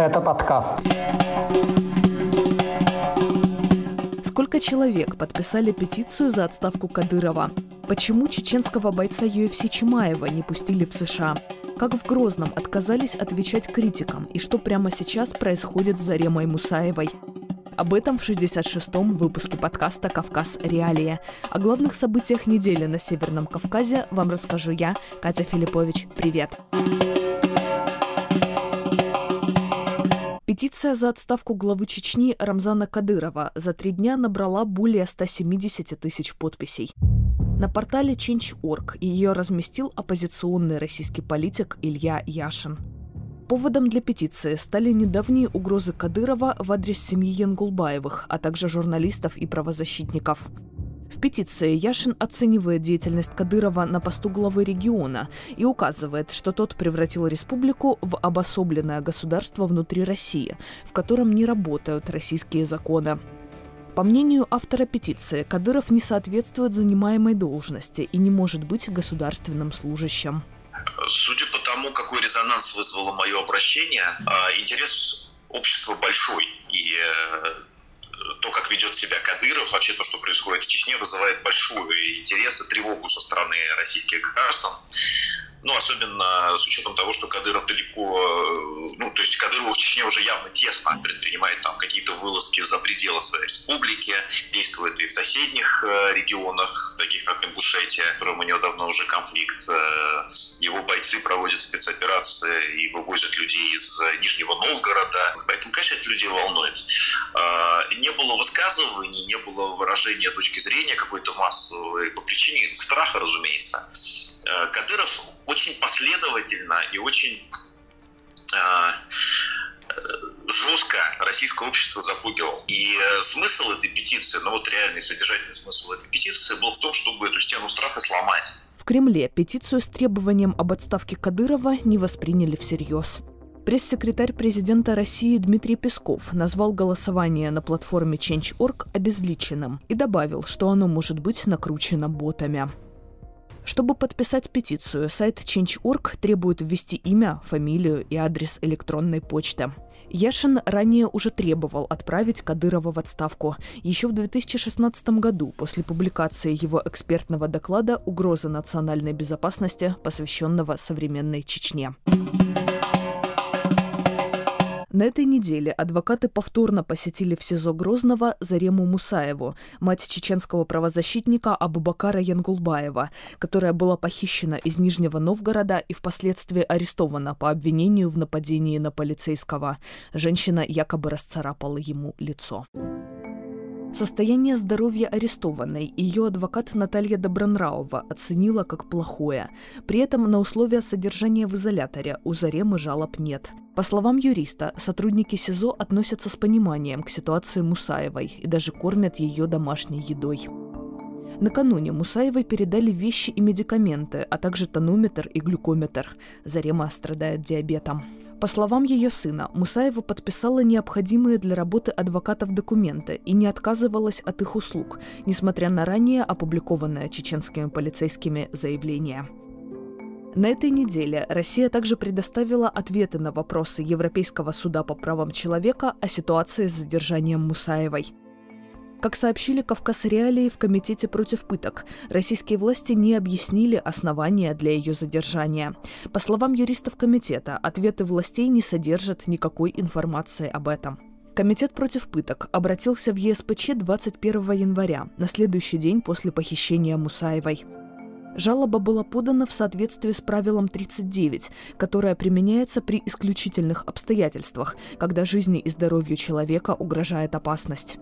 Это подкаст. Сколько человек подписали петицию за отставку Кадырова? Почему чеченского бойца UFC Чимаева не пустили в США? Как в Грозном отказались отвечать критикам и что прямо сейчас происходит с Заремой Мусаевой? Об этом в 66-м выпуске подкаста «Кавказ. Реалия». О главных событиях недели на Северном Кавказе вам расскажу я, Катя Филиппович. Привет! Петиция за отставку главы Чечни Рамзана Кадырова за три дня набрала более 170 тысяч подписей. На портале Change.org ее разместил оппозиционный российский политик Илья Яшин. Поводом для петиции стали недавние угрозы Кадырова в адрес семьи Янгулбаевых, а также журналистов и правозащитников. В петиции Яшин оценивает деятельность Кадырова на посту главы региона и указывает, что тот превратил республику в обособленное государство внутри России, в котором не работают российские законы. По мнению автора петиции, Кадыров не соответствует занимаемой должности и не может быть государственным служащим. Судя по тому, какой резонанс вызвало мое обращение, а, интерес общества большой. И э, ведет себя Кадыров, вообще то, что происходит в Чечне, вызывает большой интерес и тревогу со стороны российских граждан ну, особенно с учетом того, что Кадыров далеко, э, ну, то есть Кадырову в Чечне уже явно тесно, предпринимает там какие-то вылазки за пределы своей республики, действует и в соседних э, регионах, таких как Ингушетия, в котором у него давно уже конфликт. Э, его бойцы проводят спецоперации и вывозят людей из Нижнего Новгорода. Поэтому, конечно, это людей волнует. Не было высказываний, не было выражения точки зрения какой-то массовой по причине страха, разумеется. Кадыров очень последовательно и очень а, жестко российское общество запугивал. И э, смысл этой петиции, ну вот реальный содержательный смысл этой петиции был в том, чтобы эту стену страха сломать. В Кремле петицию с требованием об отставке Кадырова не восприняли всерьез. Пресс-секретарь президента России Дмитрий Песков назвал голосование на платформе Change.org обезличенным и добавил, что оно может быть накручено ботами. Чтобы подписать петицию, сайт Change.org требует ввести имя, фамилию и адрес электронной почты. Яшин ранее уже требовал отправить Кадырова в отставку. Еще в 2016 году, после публикации его экспертного доклада «Угроза национальной безопасности», посвященного современной Чечне. На этой неделе адвокаты повторно посетили в СИЗО Грозного Зарему Мусаеву, мать чеченского правозащитника Абубакара Янгулбаева, которая была похищена из Нижнего Новгорода и впоследствии арестована по обвинению в нападении на полицейского. Женщина якобы расцарапала ему лицо. Состояние здоровья арестованной ее адвокат Наталья Добронраува оценила как плохое. При этом на условия содержания в изоляторе у Заремы жалоб нет. По словам юриста, сотрудники СИЗО относятся с пониманием к ситуации Мусаевой и даже кормят ее домашней едой. Накануне Мусаевой передали вещи и медикаменты, а также тонометр и глюкометр. Зарема страдает диабетом. По словам ее сына, Мусаева подписала необходимые для работы адвокатов документы и не отказывалась от их услуг, несмотря на ранее опубликованное чеченскими полицейскими заявление. На этой неделе Россия также предоставила ответы на вопросы Европейского суда по правам человека о ситуации с задержанием Мусаевой – как сообщили Кавказ Реалии в Комитете против пыток, российские власти не объяснили основания для ее задержания. По словам юристов комитета, ответы властей не содержат никакой информации об этом. Комитет против пыток обратился в ЕСПЧ 21 января, на следующий день после похищения Мусаевой. Жалоба была подана в соответствии с правилом 39, которое применяется при исключительных обстоятельствах, когда жизни и здоровью человека угрожает опасность.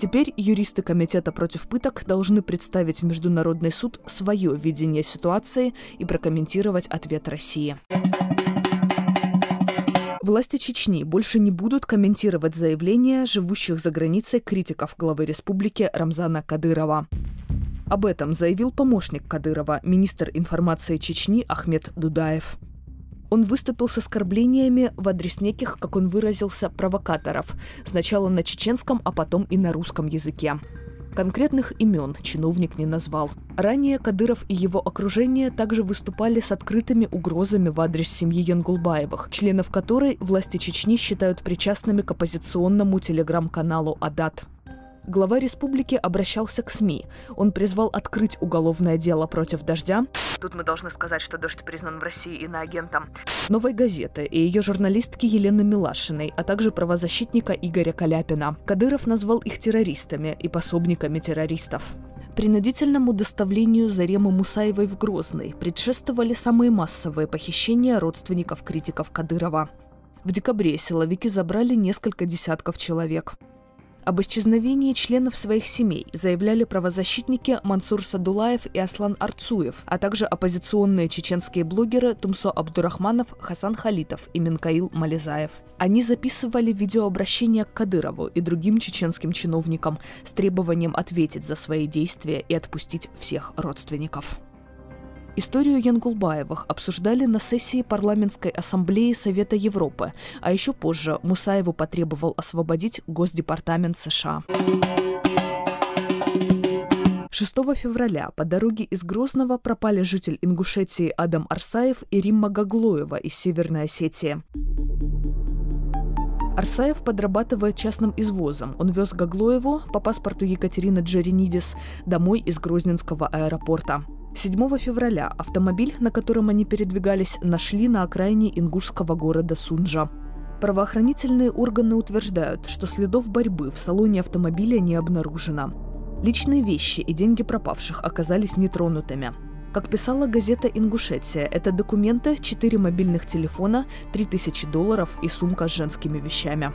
Теперь юристы Комитета против пыток должны представить в Международный суд свое видение ситуации и прокомментировать ответ России. Власти Чечни больше не будут комментировать заявления живущих за границей критиков главы республики Рамзана Кадырова. Об этом заявил помощник Кадырова, министр информации Чечни Ахмед Дудаев. Он выступил с оскорблениями в адрес неких, как он выразился, провокаторов. Сначала на чеченском, а потом и на русском языке. Конкретных имен чиновник не назвал. Ранее Кадыров и его окружение также выступали с открытыми угрозами в адрес семьи Янгулбаевых, членов которой власти Чечни считают причастными к оппозиционному телеграм-каналу «Адат». Глава республики обращался к СМИ. Он призвал открыть уголовное дело против «Дождя». Тут мы должны сказать, что «Дождь» признан в России иноагентом. «Новой газеты» и ее журналистки Елены Милашиной, а также правозащитника Игоря Каляпина. Кадыров назвал их террористами и пособниками террористов. Принудительному доставлению Заремы Мусаевой в Грозный предшествовали самые массовые похищения родственников критиков Кадырова. В декабре силовики забрали несколько десятков человек. Об исчезновении членов своих семей заявляли правозащитники Мансур Садулаев и Аслан Арцуев, а также оппозиционные чеченские блогеры Тумсо Абдурахманов, Хасан Халитов и Минкаил Мализаев. Они записывали видеообращения к Кадырову и другим чеченским чиновникам с требованием ответить за свои действия и отпустить всех родственников. Историю Янгулбаевых обсуждали на сессии парламентской ассамблеи Совета Европы, а еще позже Мусаеву потребовал освободить Госдепартамент США. 6 февраля по дороге из Грозного пропали житель Ингушетии Адам Арсаев и Римма Гаглоева из Северной Осетии. Арсаев подрабатывает частным извозом. Он вез Гаглоеву по паспорту Екатерины Джеренидис домой из Грозненского аэропорта. 7 февраля автомобиль, на котором они передвигались, нашли на окраине ингушского города Сунжа. Правоохранительные органы утверждают, что следов борьбы в салоне автомобиля не обнаружено. Личные вещи и деньги пропавших оказались нетронутыми. Как писала газета «Ингушетия», это документы, 4 мобильных телефона, 3000 долларов и сумка с женскими вещами.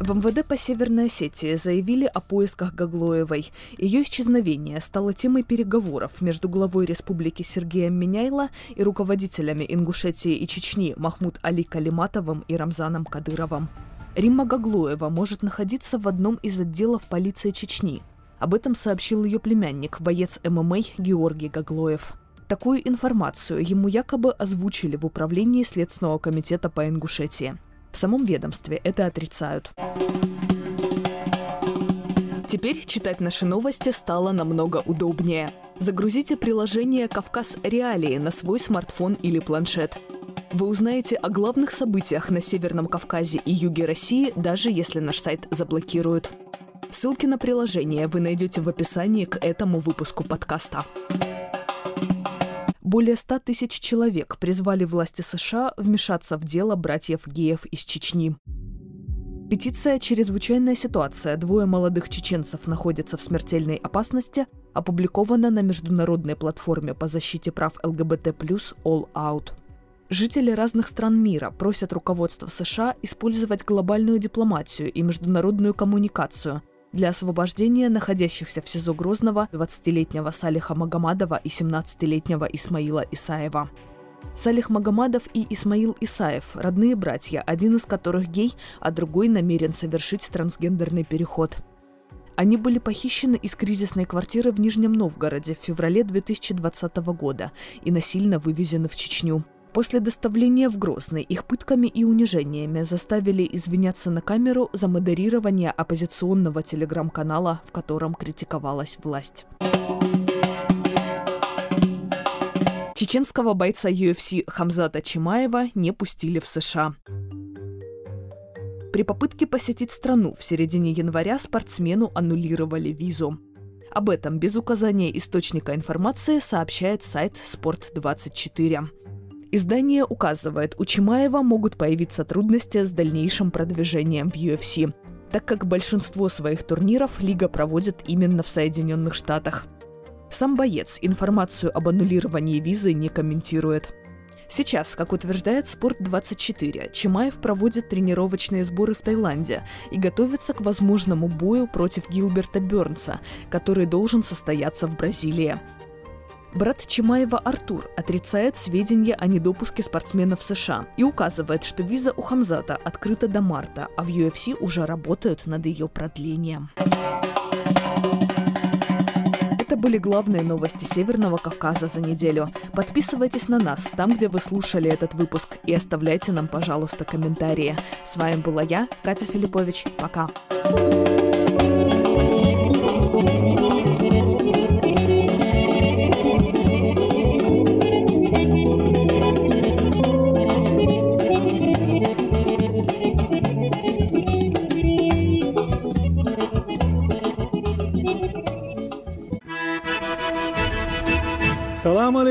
В МВД по Северной Осетии заявили о поисках Гаглоевой. Ее исчезновение стало темой переговоров между главой республики Сергеем Меняйло и руководителями Ингушетии и Чечни Махмуд Али Калиматовым и Рамзаном Кадыровым. Римма Гаглоева может находиться в одном из отделов полиции Чечни. Об этом сообщил ее племянник, боец ММА Георгий Гаглоев. Такую информацию ему якобы озвучили в управлении Следственного комитета по Ингушетии. В самом ведомстве это отрицают. Теперь читать наши новости стало намного удобнее. Загрузите приложение «Кавказ Реалии» на свой смартфон или планшет. Вы узнаете о главных событиях на Северном Кавказе и юге России, даже если наш сайт заблокируют. Ссылки на приложение вы найдете в описании к этому выпуску подкаста. Более 100 тысяч человек призвали власти США вмешаться в дело братьев геев из Чечни. Петиция «Чрезвычайная ситуация. Двое молодых чеченцев находятся в смертельной опасности» опубликована на международной платформе по защите прав ЛГБТ+, All Out. Жители разных стран мира просят руководство США использовать глобальную дипломатию и международную коммуникацию для освобождения находящихся в СИЗО Грозного 20-летнего Салиха Магомадова и 17-летнего Исмаила Исаева. Салих Магомадов и Исмаил Исаев – родные братья, один из которых гей, а другой намерен совершить трансгендерный переход. Они были похищены из кризисной квартиры в Нижнем Новгороде в феврале 2020 года и насильно вывезены в Чечню. После доставления в Грозный их пытками и унижениями заставили извиняться на камеру за модерирование оппозиционного телеграм-канала, в котором критиковалась власть. Чеченского бойца UFC Хамзата Чимаева не пустили в США. При попытке посетить страну в середине января спортсмену аннулировали визу. Об этом без указания источника информации сообщает сайт «Спорт24». Издание указывает, у Чимаева могут появиться трудности с дальнейшим продвижением в UFC, так как большинство своих турниров лига проводит именно в Соединенных Штатах. Сам боец информацию об аннулировании визы не комментирует. Сейчас, как утверждает Спорт24, Чимаев проводит тренировочные сборы в Таиланде и готовится к возможному бою против Гилберта Бернса, который должен состояться в Бразилии. Брат Чимаева Артур отрицает сведения о недопуске спортсменов США и указывает, что виза у Хамзата открыта до марта, а в UFC уже работают над ее продлением. Это были главные новости Северного Кавказа за неделю. Подписывайтесь на нас там, где вы слушали этот выпуск, и оставляйте нам, пожалуйста, комментарии. С вами была я, Катя Филиппович. Пока. thank you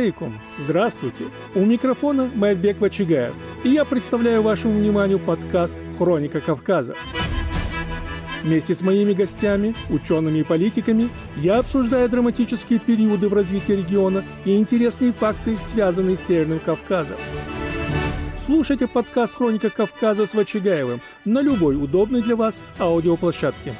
алейкум! Здравствуйте! У микрофона Майбек Вачигаев, и я представляю вашему вниманию подкаст «Хроника Кавказа». Вместе с моими гостями, учеными и политиками я обсуждаю драматические периоды в развитии региона и интересные факты, связанные с Северным Кавказом. Слушайте подкаст «Хроника Кавказа» с Вачигаевым на любой удобной для вас аудиоплощадке.